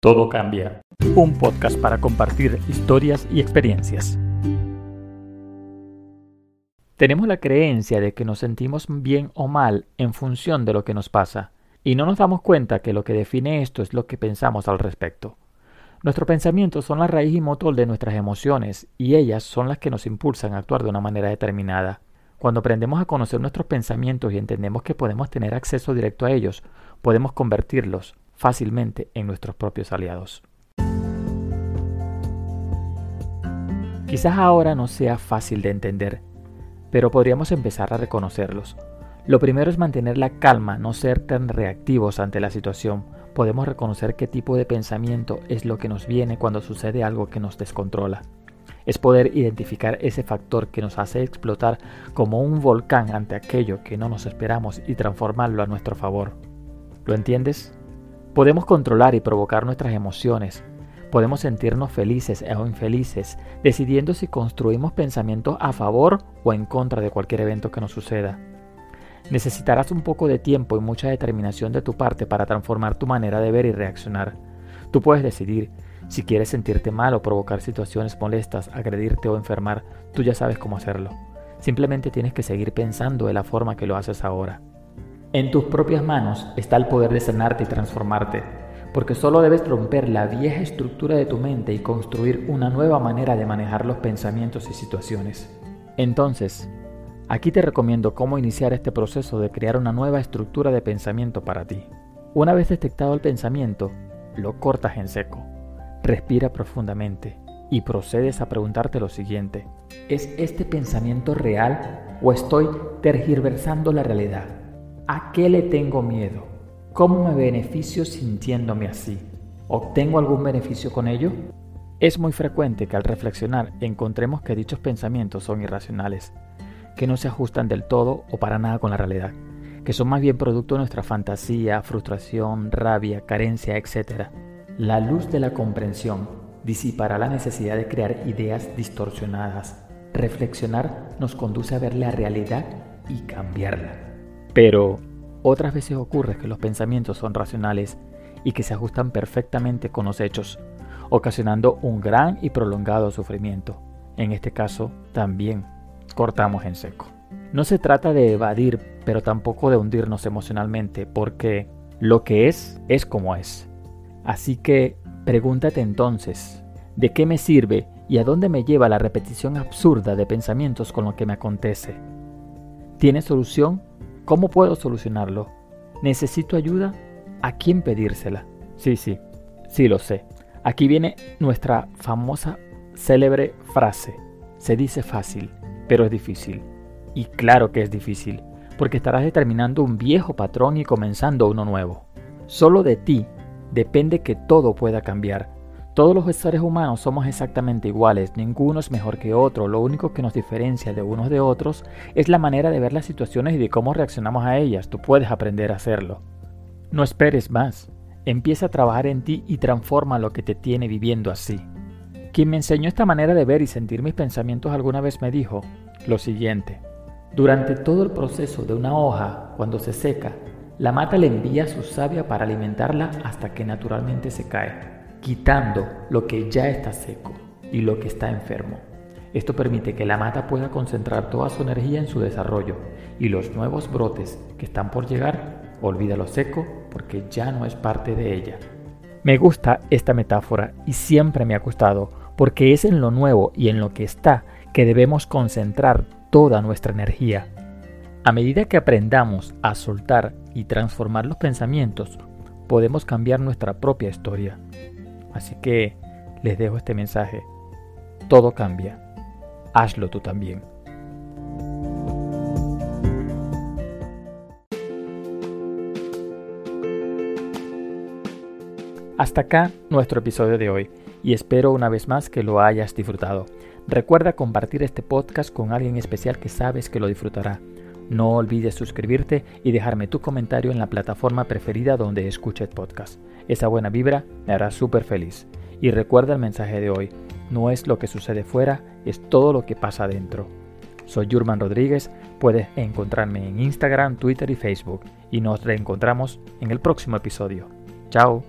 Todo cambia. Un podcast para compartir historias y experiencias. Tenemos la creencia de que nos sentimos bien o mal en función de lo que nos pasa, y no nos damos cuenta que lo que define esto es lo que pensamos al respecto. Nuestros pensamientos son la raíz y motor de nuestras emociones, y ellas son las que nos impulsan a actuar de una manera determinada. Cuando aprendemos a conocer nuestros pensamientos y entendemos que podemos tener acceso directo a ellos, podemos convertirlos fácilmente en nuestros propios aliados. Quizás ahora no sea fácil de entender, pero podríamos empezar a reconocerlos. Lo primero es mantener la calma, no ser tan reactivos ante la situación. Podemos reconocer qué tipo de pensamiento es lo que nos viene cuando sucede algo que nos descontrola. Es poder identificar ese factor que nos hace explotar como un volcán ante aquello que no nos esperamos y transformarlo a nuestro favor. ¿Lo entiendes? Podemos controlar y provocar nuestras emociones. Podemos sentirnos felices o infelices, decidiendo si construimos pensamientos a favor o en contra de cualquier evento que nos suceda. Necesitarás un poco de tiempo y mucha determinación de tu parte para transformar tu manera de ver y reaccionar. Tú puedes decidir si quieres sentirte mal o provocar situaciones molestas, agredirte o enfermar, tú ya sabes cómo hacerlo. Simplemente tienes que seguir pensando de la forma que lo haces ahora. En tus propias manos está el poder de sanarte y transformarte, porque solo debes romper la vieja estructura de tu mente y construir una nueva manera de manejar los pensamientos y situaciones. Entonces, aquí te recomiendo cómo iniciar este proceso de crear una nueva estructura de pensamiento para ti. Una vez detectado el pensamiento, lo cortas en seco. Respira profundamente y procedes a preguntarte lo siguiente. ¿Es este pensamiento real o estoy tergiversando la realidad? ¿A qué le tengo miedo? ¿Cómo me beneficio sintiéndome así? ¿Obtengo algún beneficio con ello? Es muy frecuente que al reflexionar encontremos que dichos pensamientos son irracionales, que no se ajustan del todo o para nada con la realidad, que son más bien producto de nuestra fantasía, frustración, rabia, carencia, etc. La luz de la comprensión disipará la necesidad de crear ideas distorsionadas. Reflexionar nos conduce a ver la realidad y cambiarla. Pero otras veces ocurre que los pensamientos son racionales y que se ajustan perfectamente con los hechos, ocasionando un gran y prolongado sufrimiento. En este caso, también cortamos en seco. No se trata de evadir, pero tampoco de hundirnos emocionalmente, porque lo que es es como es. Así que pregúntate entonces, ¿de qué me sirve y a dónde me lleva la repetición absurda de pensamientos con lo que me acontece? ¿Tiene solución ¿Cómo puedo solucionarlo? ¿Necesito ayuda? ¿A quién pedírsela? Sí, sí, sí lo sé. Aquí viene nuestra famosa célebre frase. Se dice fácil, pero es difícil. Y claro que es difícil, porque estarás determinando un viejo patrón y comenzando uno nuevo. Solo de ti depende que todo pueda cambiar, todos los seres humanos somos exactamente iguales, ninguno es mejor que otro, lo único que nos diferencia de unos de otros es la manera de ver las situaciones y de cómo reaccionamos a ellas, tú puedes aprender a hacerlo. No esperes más, empieza a trabajar en ti y transforma lo que te tiene viviendo así. Quien me enseñó esta manera de ver y sentir mis pensamientos alguna vez me dijo lo siguiente, durante todo el proceso de una hoja, cuando se seca, la mata le envía su savia para alimentarla hasta que naturalmente se cae quitando lo que ya está seco y lo que está enfermo. Esto permite que la mata pueda concentrar toda su energía en su desarrollo y los nuevos brotes que están por llegar, olvida lo seco porque ya no es parte de ella. Me gusta esta metáfora y siempre me ha gustado porque es en lo nuevo y en lo que está que debemos concentrar toda nuestra energía. A medida que aprendamos a soltar y transformar los pensamientos, podemos cambiar nuestra propia historia. Así que les dejo este mensaje. Todo cambia. Hazlo tú también. Hasta acá nuestro episodio de hoy y espero una vez más que lo hayas disfrutado. Recuerda compartir este podcast con alguien especial que sabes que lo disfrutará. No olvides suscribirte y dejarme tu comentario en la plataforma preferida donde escuches podcast. Esa buena vibra me hará súper feliz. Y recuerda el mensaje de hoy, no es lo que sucede fuera, es todo lo que pasa dentro. Soy Jurman Rodríguez, puedes encontrarme en Instagram, Twitter y Facebook y nos reencontramos en el próximo episodio. Chao.